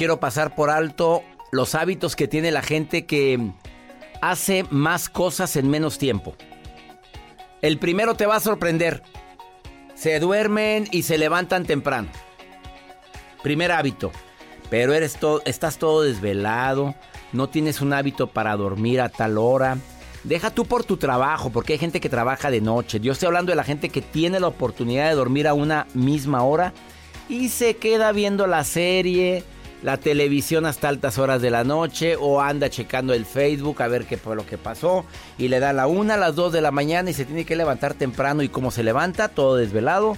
Quiero pasar por alto los hábitos que tiene la gente que hace más cosas en menos tiempo. El primero te va a sorprender. Se duermen y se levantan temprano. Primer hábito. Pero eres todo, estás todo desvelado, no tienes un hábito para dormir a tal hora. Deja tú por tu trabajo, porque hay gente que trabaja de noche. Yo estoy hablando de la gente que tiene la oportunidad de dormir a una misma hora y se queda viendo la serie, la televisión hasta altas horas de la noche o anda checando el Facebook a ver qué fue lo que pasó y le da la una las dos de la mañana y se tiene que levantar temprano y como se levanta todo desvelado,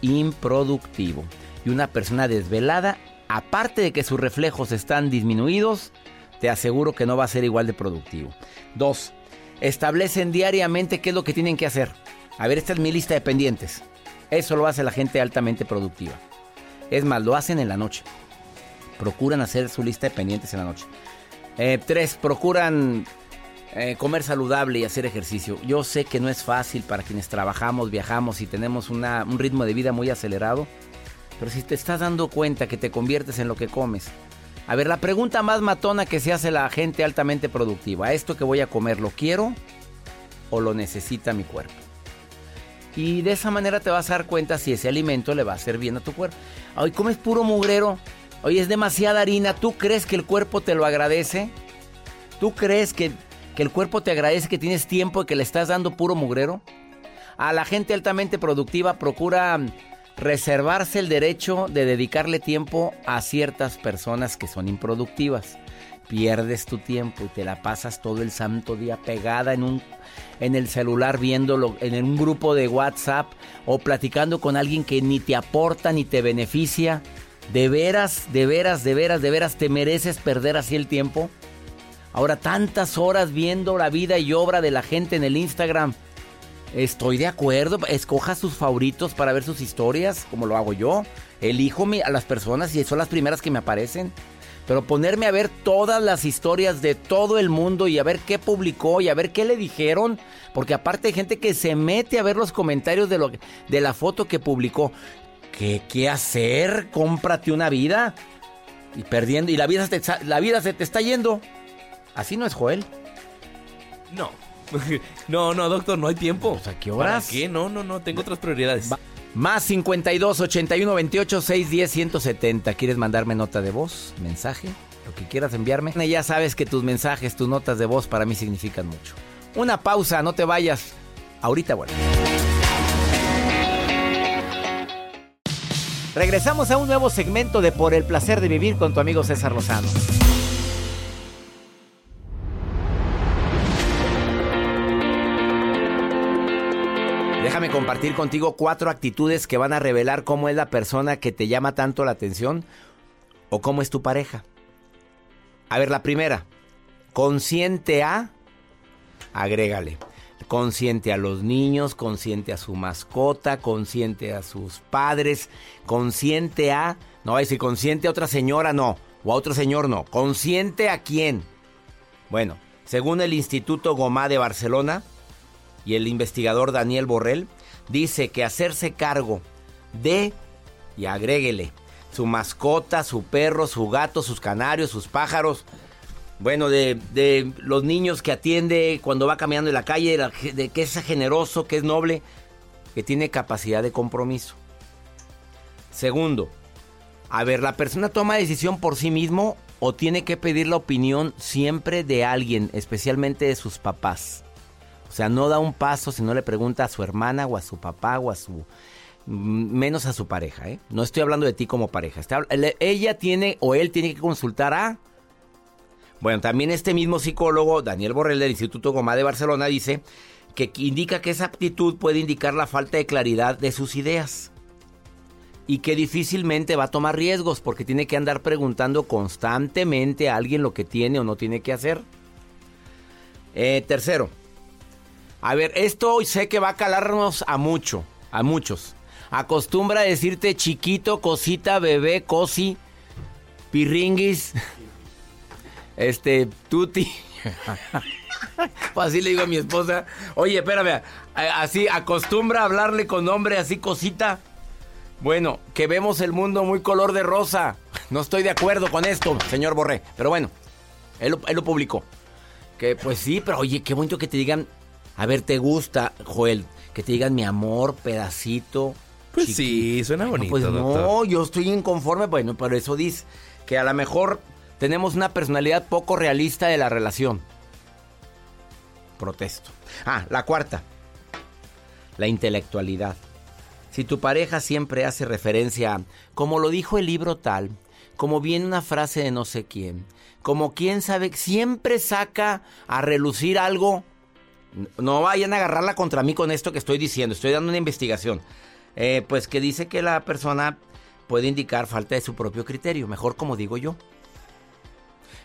improductivo. Y una persona desvelada, aparte de que sus reflejos están disminuidos, te aseguro que no va a ser igual de productivo. Dos, establecen diariamente qué es lo que tienen que hacer. A ver, esta es mi lista de pendientes. Eso lo hace la gente altamente productiva. Es más, lo hacen en la noche procuran hacer su lista de pendientes en la noche. Eh, tres, procuran eh, comer saludable y hacer ejercicio. Yo sé que no es fácil para quienes trabajamos, viajamos y tenemos un ritmo de vida muy acelerado, pero si te estás dando cuenta que te conviertes en lo que comes. A ver, la pregunta más matona que se hace la gente altamente productiva, ¿esto que voy a comer lo quiero o lo necesita mi cuerpo? Y de esa manera te vas a dar cuenta si ese alimento le va a hacer bien a tu cuerpo. Hoy comes puro mugrero, Oye, es demasiada harina. ¿Tú crees que el cuerpo te lo agradece? ¿Tú crees que, el cuerpo te agradece que tienes tiempo y que le estás dando puro mugrero? A la gente altamente productiva procura reservarse el derecho de dedicarle tiempo a ciertas personas que son improductivas. Pierdes tu tiempo y te la pasas todo el santo día pegada en un en el celular viéndolo en un grupo de WhatsApp o platicando con alguien que ni te aporta ni te beneficia. ¿De veras, de veras, de veras, de veras te mereces perder así el tiempo? Ahora tantas horas viendo la vida y obra de la gente en el Instagram. Estoy de acuerdo, escoja sus favoritos para ver sus historias, como lo hago yo. Elijo a las personas y son las primeras que me aparecen. Pero ponerme a ver todas las historias de todo el mundo y a ver qué publicó y a ver qué le dijeron. Porque aparte hay gente que se mete a ver los comentarios de, lo, de la foto que publicó. ¿Qué, qué hacer? Cómprate una vida. Y perdiendo. Y la vida, se te, la vida se te está yendo. Así no es, Joel. No. No, no, doctor, no hay tiempo. Pues, ¿A qué horas? ¿Para qué? No, no, no, tengo otras prioridades. Más 52 81 28 610 170. ¿Quieres mandarme nota de voz? ¿Mensaje? Lo que quieras enviarme. Ya sabes que tus mensajes, tus notas de voz para mí significan mucho. Una pausa, no te vayas. Ahorita bueno. Regresamos a un nuevo segmento de Por el placer de vivir con tu amigo César Lozano. Déjame compartir contigo cuatro actitudes que van a revelar cómo es la persona que te llama tanto la atención o cómo es tu pareja. A ver, la primera, consciente a, agrégale consciente a los niños, consciente a su mascota, consciente a sus padres, consciente a, no decir consciente a otra señora, no, o a otro señor, no, consciente a quién. Bueno, según el Instituto Gomá de Barcelona y el investigador Daniel Borrell, dice que hacerse cargo de, y agréguele, su mascota, su perro, su gato, sus canarios, sus pájaros, bueno, de, los niños que atiende cuando va caminando en la calle, de que es generoso, que es noble, que tiene capacidad de compromiso. Segundo, A ver, ¿la persona toma decisión por sí mismo o tiene que pedir la opinión siempre de alguien, especialmente de sus papás? O sea, no da un paso si no le pregunta a su hermana o a su papá o a su... Mm, menos a su pareja, ¿eh? No estoy hablando de ti como pareja. ella tiene o él tiene que consultar a... Bueno, también este mismo psicólogo, Daniel Borrell del Instituto Gomá de Barcelona, dice que indica que esa aptitud puede indicar la falta de claridad de sus ideas y que difícilmente va a tomar riesgos porque tiene que andar preguntando constantemente a alguien lo que tiene o no tiene que hacer. Eh, tercero, a ver, esto hoy sé que va a calarnos a mucho, a muchos. Acostumbra decirte chiquito, cosita, bebé, cosi, pirringuis, este, tuti. pues así le digo a mi esposa, oye, espérame, así acostumbra a hablarle con nombre así cosita. Bueno, que vemos el mundo muy color de rosa. No estoy de acuerdo con esto, señor Borré. Pero bueno, él, lo publicó. Que pues sí, pero oye, qué bonito que te digan. A ver, ¿te gusta, Joel? Que te digan mi amor, pedacito. Pues sí, suena bonito. pues no, yo estoy inconforme. Bueno, por eso dice que a lo mejor tenemos una personalidad poco realista de la relación. Protesto. Ah, la cuarta. La intelectualidad. Si tu pareja siempre hace referencia a, como lo dijo el libro tal, como viene una frase de no sé quién, como quién sabe, siempre saca a relucir algo, no vayan a agarrarla contra mí con esto que estoy diciendo, estoy dando una investigación, eh, pues que dice que la persona puede indicar falta de su propio criterio, mejor como digo yo.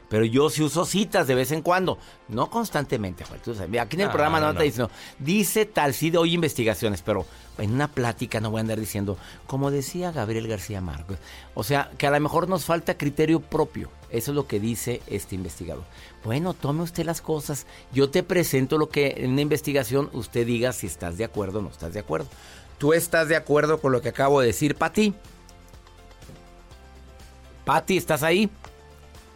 Pero yo sí uso citas de vez en cuando. No constantemente, Aquí en el programa no, te diciendo, dice tal, sí doy investigaciones, pero en una plática no voy a andar diciendo, como decía Gabriel García Marcos. O sea, que a lo mejor nos falta criterio propio. Eso es lo que dice este investigador. Bueno, tome usted las cosas. Yo te presento lo que en una investigación usted diga si estás de acuerdo o no estás de acuerdo. ¿Tú estás de acuerdo con lo que acabo de decir, Pati? Pati, ¿estás ahí?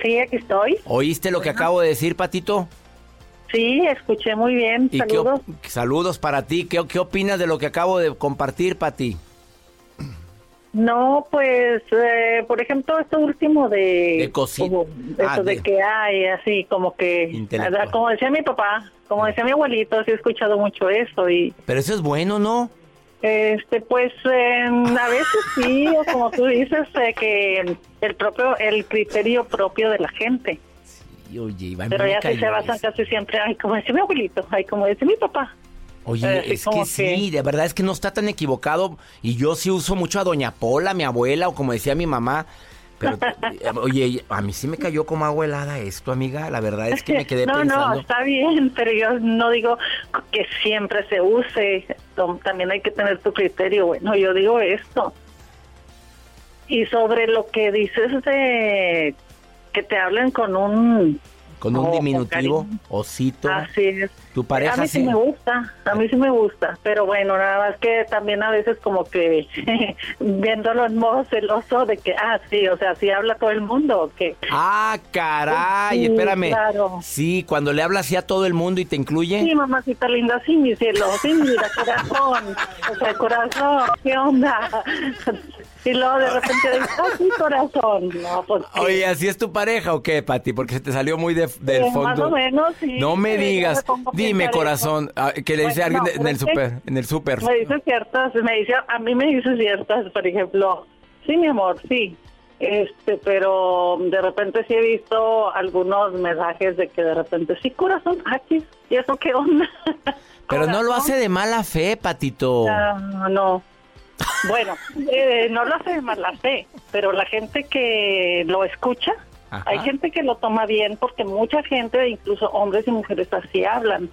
Sí, aquí estoy. ¿Oíste lo que acabo de decir, Patito? Sí, escuché muy bien. saludos. saludos para ti. ¿Qué, ¿Qué opinas de lo que acabo de compartir, Pati? No, pues, eh, por ejemplo, esto último de... De ah, de, que hay, así como que... Como decía mi papá, como decía mi abuelito, sí he escuchado mucho eso y... Pero eso es bueno, ¿no? Este, pues a veces sí, o como tú dices, eh, que el propio, el criterio propio de la gente. Sí, oye, Pero ya se basan casi siempre, ay, como dice mi abuelito, ay, como dice mi papá. Oye, eh, es que, sí, de verdad es que no está tan equivocado. Y yo sí uso mucho a Doña Pola, mi abuela, o como decía mi mamá, pero, eh, oye, a mí sí me cayó como agua helada esto, amiga. La verdad es que me quedé no, pensando. No, está bien, pero yo no digo que siempre se use. También hay que tener tu criterio. Bueno, yo digo esto. Y sobre lo que dices de que te hablen con un con un diminutivo, osito. Así es. ¿Tu pareja A mí sí, me gusta, a mí sí me gusta, pero bueno, nada más que también a veces como que viéndolo en modo celoso de que, ah, sí, o sea, sí habla todo el mundo, ¿o qué? Ah, caray, sí, espérame. Claro. Sí, cuando le habla así a todo el mundo y te incluye. Sí, mamacita linda, sí, mi cielo, sí, mira, corazón, o sea, corazón, ¿qué onda? Y luego de repente dice, ¡ay, corazón! No, pues, Oye, ¿así es tu pareja o qué, Pati? Porque se te salió muy de, del fondo. Más o menos, sí. No me digas. Dime, corazón, ah, ¿qué le dice alguien en el super, en el super. Me dice ciertas, me dice, a mí me dice ciertas, por ejemplo, sí, mi amor, sí. Este, pero de repente sí he visto algunos mensajes de que de repente, sí, corazón, aquí, ¿y eso qué onda? Pero no lo hace de mala fe, Patito. No, no. Bueno, eh, no lo hace de mala fe, pero la gente que lo escucha, hay gente que lo toma bien porque mucha gente, incluso hombres y mujeres así hablan.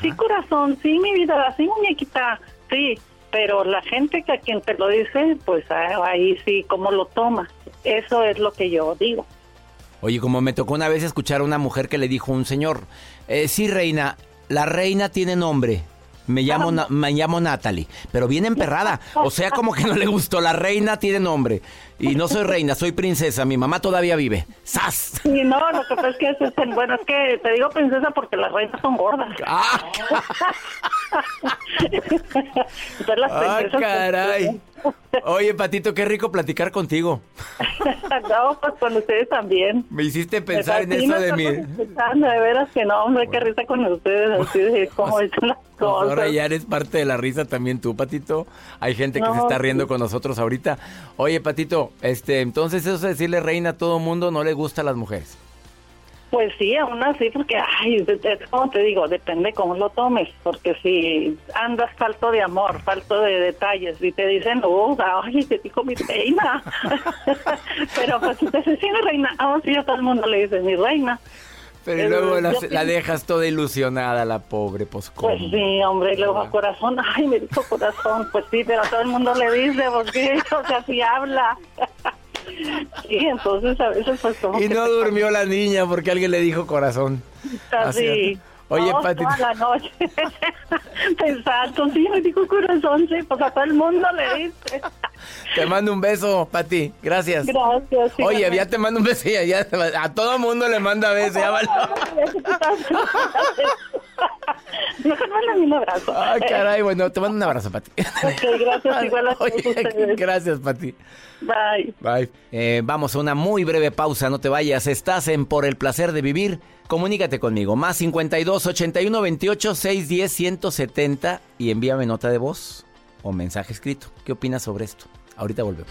Sí, corazón, sí, mi vida, sí, muñequita, sí, pero la gente que a quien te lo dice, pues ah, ahí sí, ¿cómo lo toma? Eso es lo que yo digo. Oye, como me tocó una vez escuchar a una mujer que le dijo a un señor, eh, sí, reina, la reina tiene nombre. Me llamo, me llamo Natalie, pero bien emperrada. O sea, como que no le gustó. La reina tiene nombre. Y no soy reina, soy princesa. Mi mamá todavía vive. ¡Sas! Sí, no, lo que pasa es que es, bueno, es que te digo princesa porque las reinas son gordas. Ah. ah, caray. Oye, Patito, qué rico platicar contigo. no, pues con ustedes también. Me hiciste pensar en eso de mi... De veras que no, hombre, qué risa con ustedes, así de cómo es las cosas. Ahora ya eres parte de la risa también tú, Patito. Hay gente que se está riendo con nosotros ahorita. Oye, Patito, este, entonces eso de decirle reina a todo mundo no le gusta a las mujeres. Pues sí, aún así, porque, ay, como te digo, depende cómo lo tomes, porque si andas falto de amor, falto de detalles, y te dicen, oh, ay, te dijo mi reina, pero pues si te sí, reina, oh, sí, a todo el mundo le dice, mi reina. Pero luego la, dejas toda ilusionada, la pobre, pues Pues sí, hombre, y luego corazón, ay, me dijo corazón, pues sí, pero a todo el mundo le dice, porque, o sea, si habla. Sí, entonces a veces pues como Y no durmió la niña porque alguien le dijo corazón. Así. Oye, Pati. Toda la noche pensando, sí, me dijo corazón, sí, pues a todo el mundo le dice. Te mando un beso, Pati. Gracias. Gracias. Oye, ya te mando un beso. Ya, ya, a todo el mundo le manda beso. Ya vale. Mejor mándame un abrazo. Ay, caray, bueno, te mando un abrazo, Pati. Ok, gracias. Igual a Oye, Gracias, Pati. Bye. Bye. Eh, vamos a una muy breve pausa, no te vayas. Estás en Por el placer de vivir. Comunícate conmigo. Más 52 81 28 610 170 y envíame nota de voz o mensaje escrito. ¿Qué opinas sobre esto? Ahorita volvemos.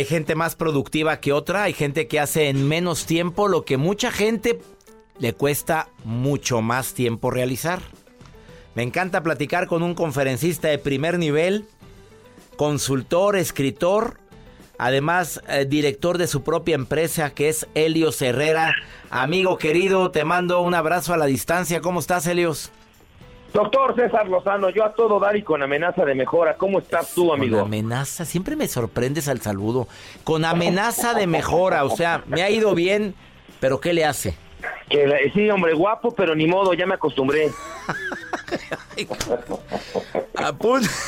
Hay gente más productiva que otra, hay gente que hace en menos tiempo lo que mucha gente le cuesta mucho más tiempo realizar. Me encanta platicar con un conferencista de primer nivel, consultor, escritor, además eh, director de su propia empresa que es Helios Herrera. Amigo querido, te mando un abrazo a la distancia. ¿Cómo estás, Helios? Doctor César Lozano, yo a todo dar y con amenaza de mejora. ¿Cómo estás tú, amigo? Con amenaza, siempre me sorprendes al saludo. Con amenaza de mejora, o sea, me ha ido bien, pero ¿qué le hace? Que sí, hombre, guapo, pero ni modo, ya me acostumbré.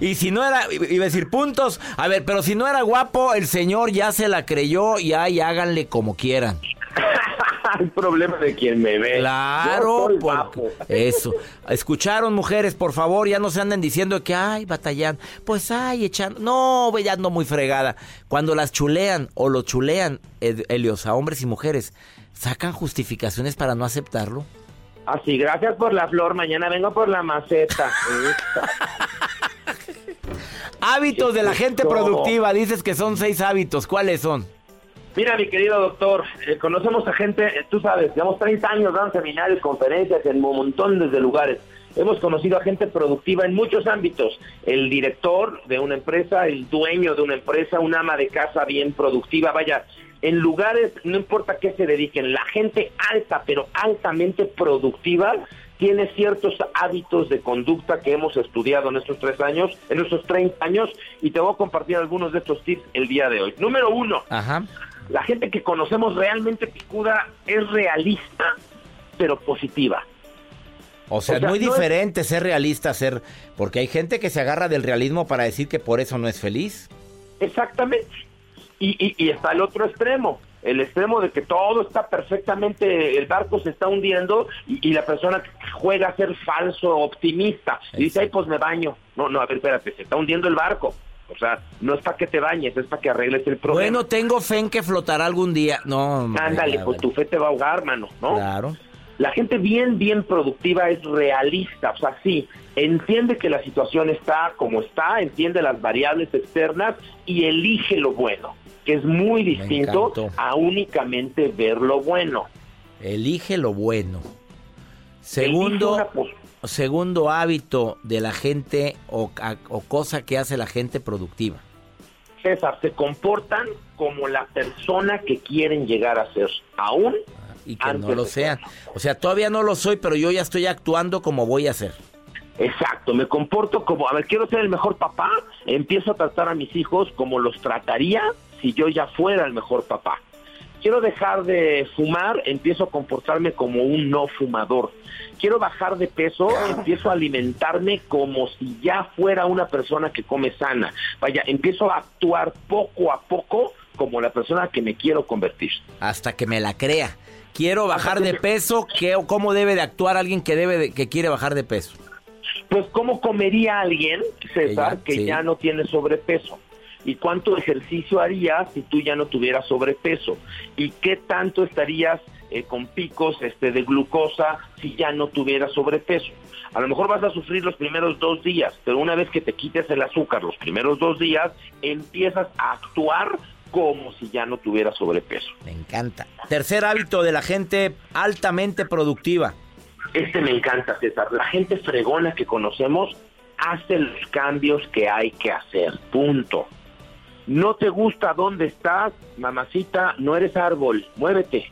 y si no era, iba a decir puntos, a ver, pero si no era guapo, el señor ya se la creyó y ahí háganle como quieran. El problema de quien me ve. Claro, eso. Escucharon, mujeres, por favor, ya no se anden diciendo que, ay, batallan. Pues, ay, echando. No, ya ando muy fregada. Cuando las chulean o lo chulean, Helios, a hombres y mujeres, sacan justificaciones para no aceptarlo. Así, gracias por la flor. Mañana vengo por la maceta. hábitos de la gente productiva. Dices que son seis hábitos. ¿Cuáles son? Mira, mi querido doctor, eh, conocemos a gente, eh, tú sabes, llevamos 30 años dando seminarios, conferencias en un montón de lugares. Hemos conocido a gente productiva en muchos ámbitos. El director de una empresa, el dueño de una empresa, un ama de casa bien productiva, vaya, en lugares, no importa qué se dediquen, la gente alta, pero altamente productiva, tiene ciertos hábitos de conducta que hemos estudiado en estos tres años, en estos 30 años, y te voy a compartir algunos de estos tips el día de hoy. Número uno, Ajá la gente que conocemos realmente picuda es realista, pero positiva. O sea, es muy diferente ser realista, ser... Porque hay gente que se agarra del realismo para decir que por eso no es feliz. Exactamente. Y, y, está el otro extremo, el extremo de que todo está perfectamente, el barco se está hundiendo y, la persona juega a ser falso, optimista. Y dice, ay, pues me baño. No, no, a ver, espérate, se está hundiendo el barco O sea, no es para que te bañes, es para que arregles el problema. Bueno, tengo fe en que flotará algún día. No, Ándale, pues tu fe te va a ahogar, mano, ¿no? Claro. La gente bien, bien productiva es realista, o sea, sí, entiende que la situación está como está, entiende las variables externas y elige lo bueno, que es muy distinto a únicamente ver lo bueno. Elige lo bueno. Segundo, segundo hábito de la gente o, o cosa que hace la gente productiva. César, se comportan como la persona que quieren llegar a ser, aún y que no lo sean. O sea, todavía no lo soy, pero yo ya estoy actuando como voy a ser. Exacto, me comporto como, a ver, quiero ser el mejor papá, empiezo a tratar a mis hijos como los trataría si yo ya fuera el mejor papá. Quiero dejar de fumar, empiezo a comportarme como un no fumador. Quiero bajar de peso, empiezo a alimentarme como si ya fuera una persona que come sana. Vaya, empiezo a actuar poco a poco como la persona que me quiero convertir. Hasta que me la crea. Quiero bajar de peso, ¿qué, ¿cómo debe de actuar alguien que debe que quiere bajar de peso? Pues cómo comería alguien, César, que ya no tiene sobrepeso. ¿Y cuánto ejercicio harías si tú ya no tuvieras sobrepeso? ¿Y qué tanto estarías eh, con picos este, de glucosa si ya no tuvieras sobrepeso? A lo mejor vas a sufrir los primeros dos días, pero una vez que te quites el azúcar los primeros dos días, empiezas a actuar como si ya no tuviera sobrepeso. Me encanta. Tercer hábito de la gente altamente productiva. Este me encanta, César. La gente fregona que conocemos hace los cambios que hay que hacer. Punto. No te gusta dónde estás, mamacita, no eres árbol, muévete.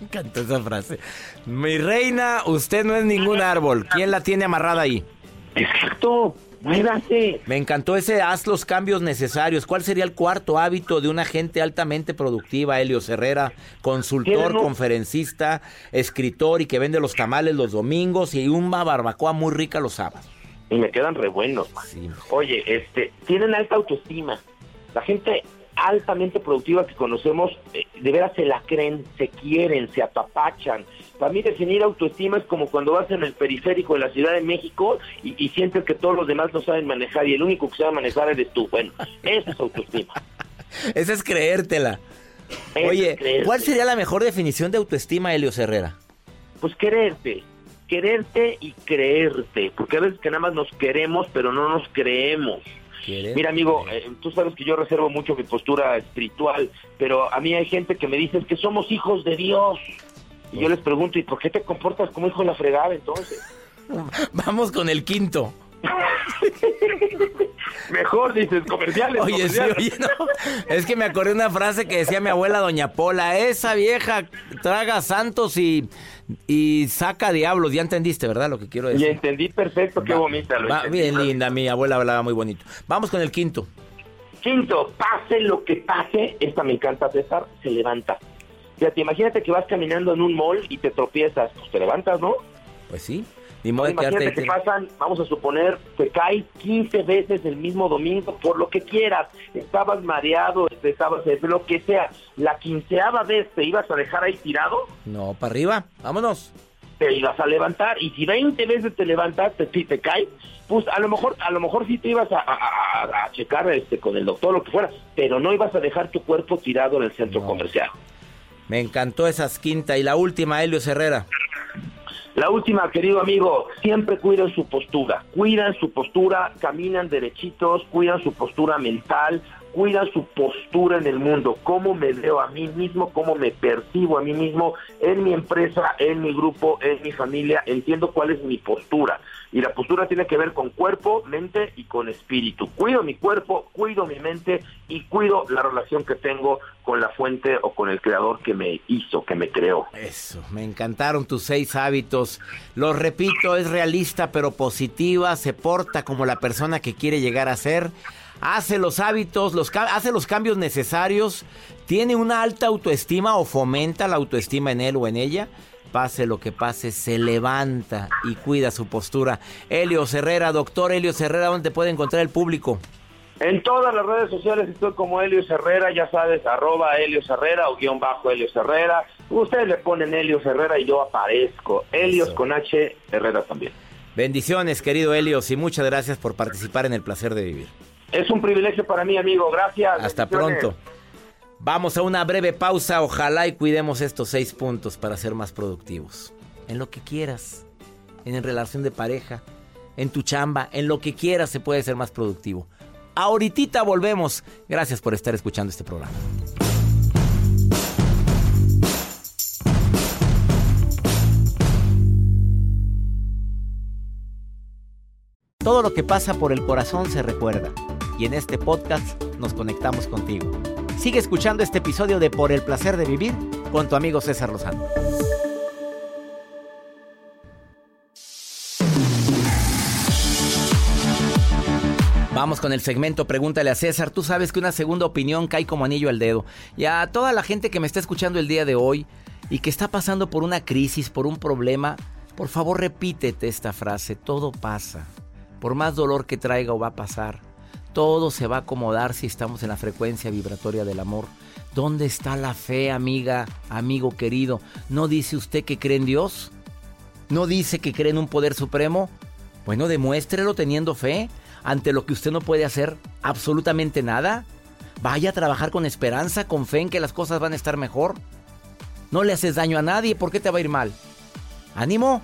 me encanta esa frase. Mi reina, usted no es ningún árbol. ¿Quién la tiene amarrada ahí? Exacto. Muévase. Me encantó ese haz los cambios necesarios. ¿Cuál sería el cuarto hábito de una gente altamente productiva, Helio Herrera? Consultor, conferencista, escritor y que vende los tamales los domingos y una barbacoa muy rica los sábados. Y me quedan re buenos. Oye, este, tienen alta autoestima. La gente altamente productiva que conocemos, eh, de veras se la creen, se quieren, se apapachan. Para mí definir autoestima es como cuando vas en el periférico de la Ciudad de México y, sientes que todos los demás no saben manejar y el único que sabe manejar eres tú. Bueno, esa es autoestima. esa es creértela. Oye, ¿cuál sería la mejor definición de autoestima, Helio Herrera? Pues quererte, quererte y creerte, porque a veces que nada más nos queremos, pero no nos creemos. Mira, amigo, eh, tú sabes que yo reservo mucho mi postura espiritual, pero a mí hay gente que me dice que somos hijos de Dios. Y yo les pregunto, ¿y por qué te comportas como hijo de la fregada entonces? Vamos con el quinto. Mejor dices comerciales. Oye, sí, oye, no. Es que me acordé una frase que decía mi abuela Doña Pola, esa vieja traga santos y, y saca diablos. Ya entendiste, ¿verdad? Lo que quiero decir. Y entendí perfecto, qué bonita. Lo va, bien linda, mi abuela hablaba muy bonito. Vamos con el quinto. Quinto, pase lo que pase, esta me encanta César, se levanta. Fíjate, imagínate que vas caminando en un mall y te tropiezas, pues te levantas, ¿no? Pues sí. Imagínate que pasan, vamos a suponer, te caes 15 veces el mismo domingo, por lo que quieras. Estabas mareado, estabas, lo que sea. La quinceava vez te ibas a dejar ahí tirado. No, para arriba, vámonos. Te ibas a levantar y si 20 veces te levantaste y te caes, pues a lo mejor, a lo mejor sí te ibas a, checar este con el doctor, lo que fuera, pero no ibas a dejar tu cuerpo tirado en el centro comercial. Me encantó esa quinta y la última, Helio Herrera. La última, querido amigo, siempre cuiden su postura, cuidan su postura, caminan derechitos, cuidan su postura mental, cuidan su postura en el mundo, cómo me veo a mí mismo, cómo me percibo a mí mismo en mi empresa, en mi grupo, en mi familia, entiendo cuál es mi postura. Y la postura tiene que ver con cuerpo, mente y con espíritu. Cuido mi cuerpo, cuido mi mente y cuido la relación que tengo con la fuente o con el creador que me hizo, que me creó. Eso, me encantaron tus seis hábitos. Los repito, es realista pero positiva, se porta como la persona que quiere llegar a ser hace los hábitos, los, hace los cambios necesarios, tiene una alta autoestima o fomenta la autoestima en él o en ella, pase lo que pase, se levanta y cuida su postura. Helio Herrera, doctor Helio Herrera, ¿dónde te puede encontrar el público? En todas las redes sociales estoy como Helio Herrera, ya sabes, arroba Helio Herrera o guion bajo Helio Herrera. Ustedes le ponen Helio Herrera y yo aparezco. Helios con H, Herrera también. Bendiciones, querido Helios, y muchas gracias por participar en el placer de vivir. Es un privilegio para mí, amigo. Gracias. Hasta pronto. Vamos a una breve pausa. Ojalá y cuidemos estos seis puntos para ser más productivos. En lo que quieras. En relación de pareja. En tu chamba. En lo que quieras se puede ser más productivo. Ahorita volvemos. Gracias por estar escuchando este programa. Todo lo que pasa por el corazón se recuerda y en este podcast nos conectamos contigo. Sigue escuchando este episodio de Por el placer de vivir con tu amigo César Lozano. Vamos con el segmento Pregúntale a César. Tú sabes que una segunda opinión cae como anillo al dedo. Y a toda la gente que me está escuchando el día de hoy y que está pasando por una crisis, por un problema, por favor repítete esta frase. Todo pasa. Por más dolor que traiga o va a pasar, todo se va a acomodar si estamos en la frecuencia vibratoria del amor. ¿Dónde está la fe, amiga, amigo querido? ¿No dice usted que cree en Dios? ¿No dice que cree en un poder supremo? Bueno, demuéstrelo teniendo fe ante lo que usted no puede hacer absolutamente nada. Vaya a trabajar con esperanza, con fe en que las cosas van a estar mejor. No le haces daño a nadie, ¿por qué te va a ir mal? ¿Ánimo?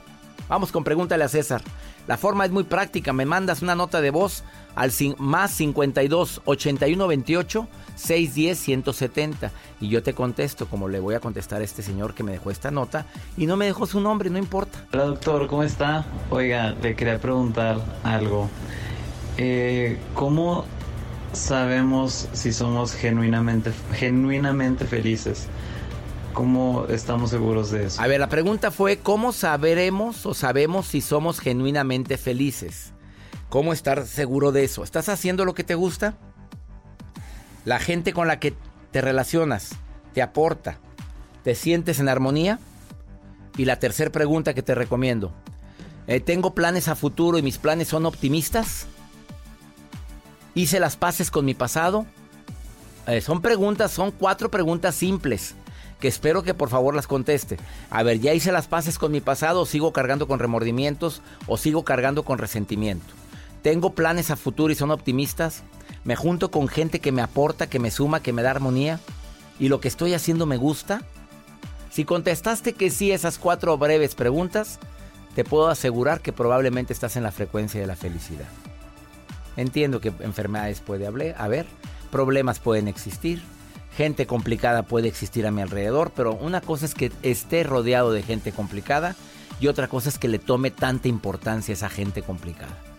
Vamos con pregúntale a César. La forma es muy práctica. Me mandas una nota de voz al más 52 81 28 610 170 y yo te contesto como le voy a contestar a este señor que me dejó esta nota y no me dejó su nombre, no importa. Hola doctor, ¿cómo está? Oiga, le quería preguntar algo. Eh, ¿Cómo sabemos si somos genuinamente, genuinamente felices? ¿Cómo estamos seguros de eso? A ver, la pregunta fue, ¿cómo sabremos o sabemos si somos genuinamente felices? ¿Cómo estar seguro de eso? ¿Estás haciendo lo que te gusta? ¿La gente con la que te relacionas te aporta? ¿Te sientes en armonía? Y la tercera pregunta que te recomiendo, eh, ¿tengo planes a futuro y mis planes son optimistas? ¿Hice las paces con mi pasado? Eh, son preguntas, son cuatro preguntas simples que espero que por favor las conteste. A ver, ¿ya hice las paces con mi pasado o sigo cargando con remordimientos o sigo cargando con resentimiento? ¿Tengo planes a futuro y son optimistas? ¿Me junto con gente que me aporta, que me suma, que me da armonía? ¿Y lo que estoy haciendo me gusta? Si contestaste que sí esas cuatro breves preguntas, te puedo asegurar que probablemente estás en la frecuencia de la felicidad. Entiendo que enfermedades puede haber, problemas pueden existir, gente complicada puede existir a mi alrededor, pero una cosa es que esté rodeado de gente complicada y otra cosa es que le tome tanta importancia a esa gente complicada.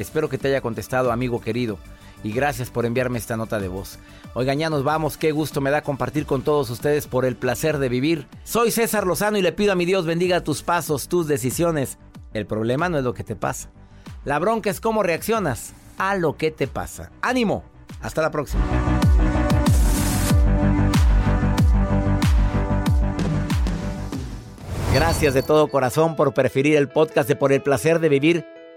Espero que te haya contestado, amigo querido, y gracias por enviarme esta nota de voz. Oigan, ya nos vamos, qué gusto me da compartir con todos ustedes por el placer de vivir. Soy César Lozano y le pido a mi Dios bendiga tus pasos, tus decisiones. El problema no es lo que te pasa. La bronca es cómo reaccionas a lo que te pasa. Ánimo, hasta la próxima. Gracias de todo corazón por preferir el podcast de Por el placer de vivir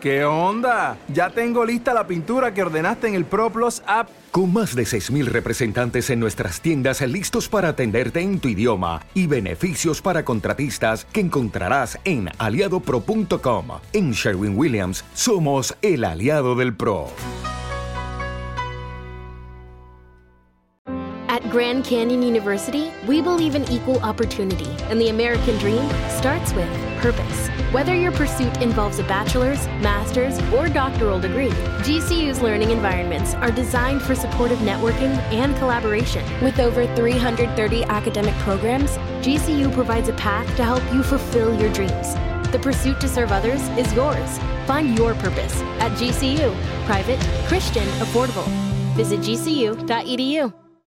¿Qué onda? Ya tengo lista la pintura que ordenaste en el ProPlus app. Con más de 6.000 representantes en nuestras tiendas listos para atenderte en tu idioma y beneficios para contratistas que encontrarás en aliadopro.com. En Sherwin Williams somos el aliado del PRO. At Grand Canyon University, we believe in equal opportunity, and the American dream starts with purpose. Whether your pursuit involves a bachelor's, master's, or doctoral degree, GCU's learning environments are designed for supportive networking and collaboration. With over 330 academic programs, GCU provides a path to help you fulfill your dreams. The pursuit to serve others is yours. Find your purpose at GCU. Private, Christian, affordable. Visit gcu.edu.